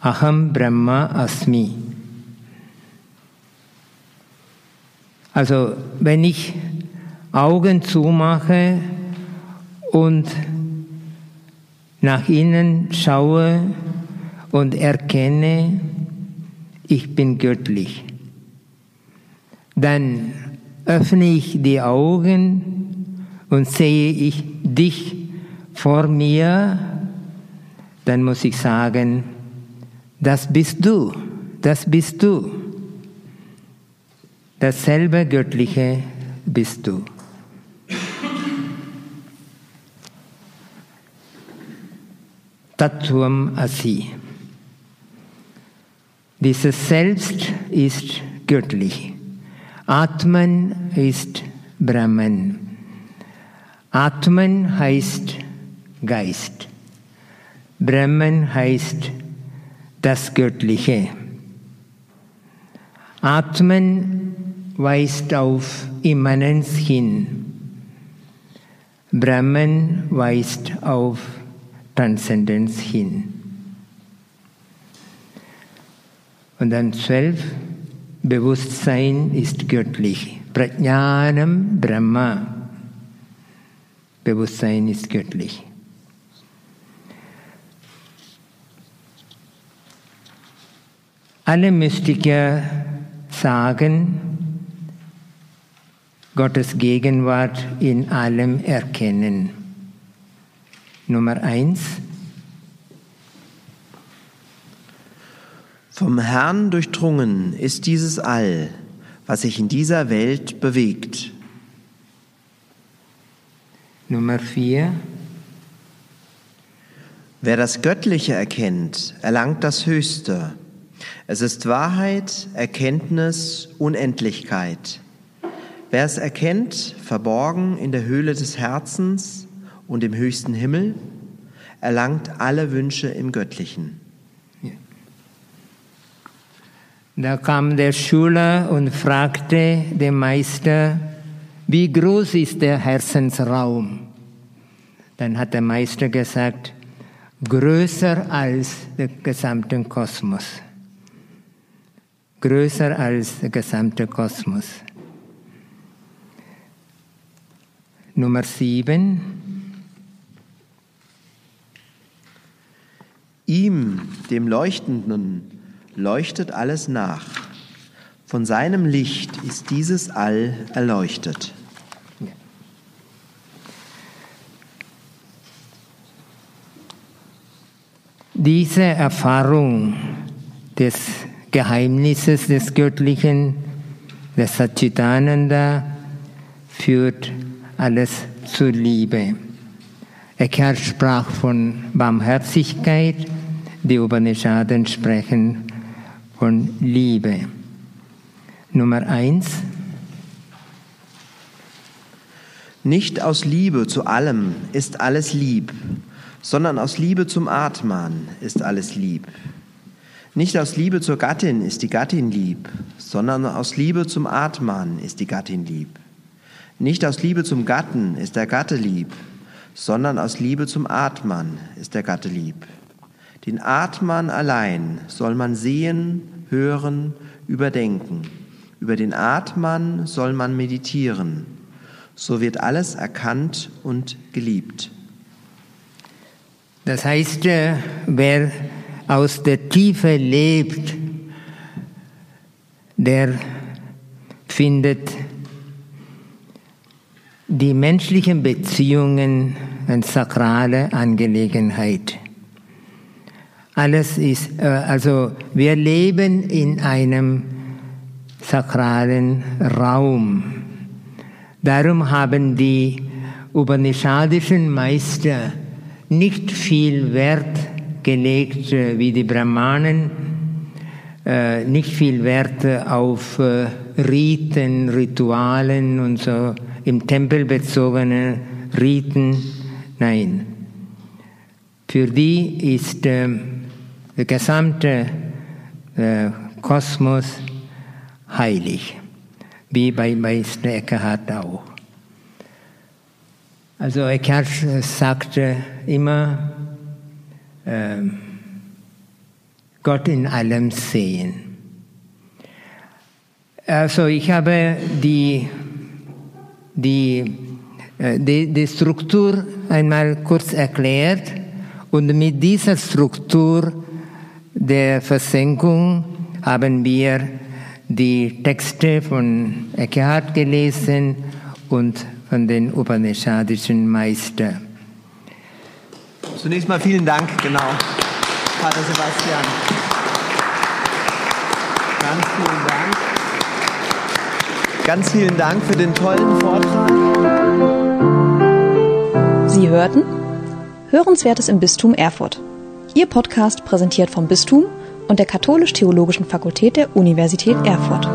Aham Brahma Asmi. Also wenn ich Augen zumache, und nach innen schaue und erkenne, ich bin göttlich. Dann öffne ich die Augen und sehe ich dich vor mir, dann muss ich sagen, das bist du, das bist du. Dasselbe Göttliche bist du. Tattvam Asi. Dieses Selbst ist göttlich. Atmen ist Brahman. Atmen heißt Geist. Brahman heißt das Göttliche. Atmen weist auf Immanenz hin. Brahman weist auf Transzendenz hin. Und dann zwölf, Bewusstsein ist göttlich. Prajnanam Brahma. Bewusstsein ist göttlich. Alle Mystiker sagen, Gottes Gegenwart in allem erkennen. Nummer eins. Vom Herrn durchdrungen ist dieses All, was sich in dieser Welt bewegt. Nummer vier. Wer das Göttliche erkennt, erlangt das Höchste. Es ist Wahrheit, Erkenntnis, Unendlichkeit. Wer es erkennt, verborgen in der Höhle des Herzens und im höchsten Himmel, erlangt alle Wünsche im Göttlichen. Da kam der Schüler und fragte den Meister, wie groß ist der Herzensraum? Dann hat der Meister gesagt, größer als der gesamte Kosmos. Größer als der gesamte Kosmos. Nummer sieben. Ihm, dem Leuchtenden, leuchtet alles nach. Von seinem Licht ist dieses All erleuchtet. Diese Erfahrung des Geheimnisses des Göttlichen, des Satchitananda, führt alles zur Liebe. Eckhart sprach von Barmherzigkeit, die Upanishaden sprechen von Liebe. Nummer eins. Nicht aus Liebe zu allem ist alles lieb, sondern aus Liebe zum Atman ist alles lieb. Nicht aus Liebe zur Gattin ist die Gattin lieb, sondern aus Liebe zum Atman ist die Gattin lieb. Nicht aus Liebe zum Gatten ist der Gatte lieb, sondern aus Liebe zum Atman ist der Gatte lieb. Den Atman allein soll man sehen, hören, überdenken. Über den Atman soll man meditieren. So wird alles erkannt und geliebt. Das heißt, äh, wer aus der Tiefe lebt, der findet die menschlichen Beziehungen eine sakrale Angelegenheit. Alles ist, äh, also wir leben in einem sakralen Raum. Darum haben die Upanishadischen Meister nicht viel Wert gelegt äh, wie die Brahmanen, äh, nicht viel Wert auf Riten, Ritualen und so im Tempel bezogene Riten. Nein. Für die ist äh, der gesamte äh, Kosmos heilig, wie bei Meister Eckhart auch. Also Eckhart sagte immer, äh, Gott in allem sehen. Also ich habe die, die, äh, die, die Struktur einmal kurz erklärt und mit dieser Struktur der Versenkung haben wir die Texte von Eckhart gelesen und von den Upanishadischen Meistern. Zunächst mal vielen Dank, genau, Pater Sebastian. Ganz vielen Dank. Ganz vielen Dank für den tollen Vortrag. Sie hörten Hörenswertes im Bistum Erfurt. Ihr Podcast präsentiert vom Bistum und der Katholisch-Theologischen Fakultät der Universität Erfurt.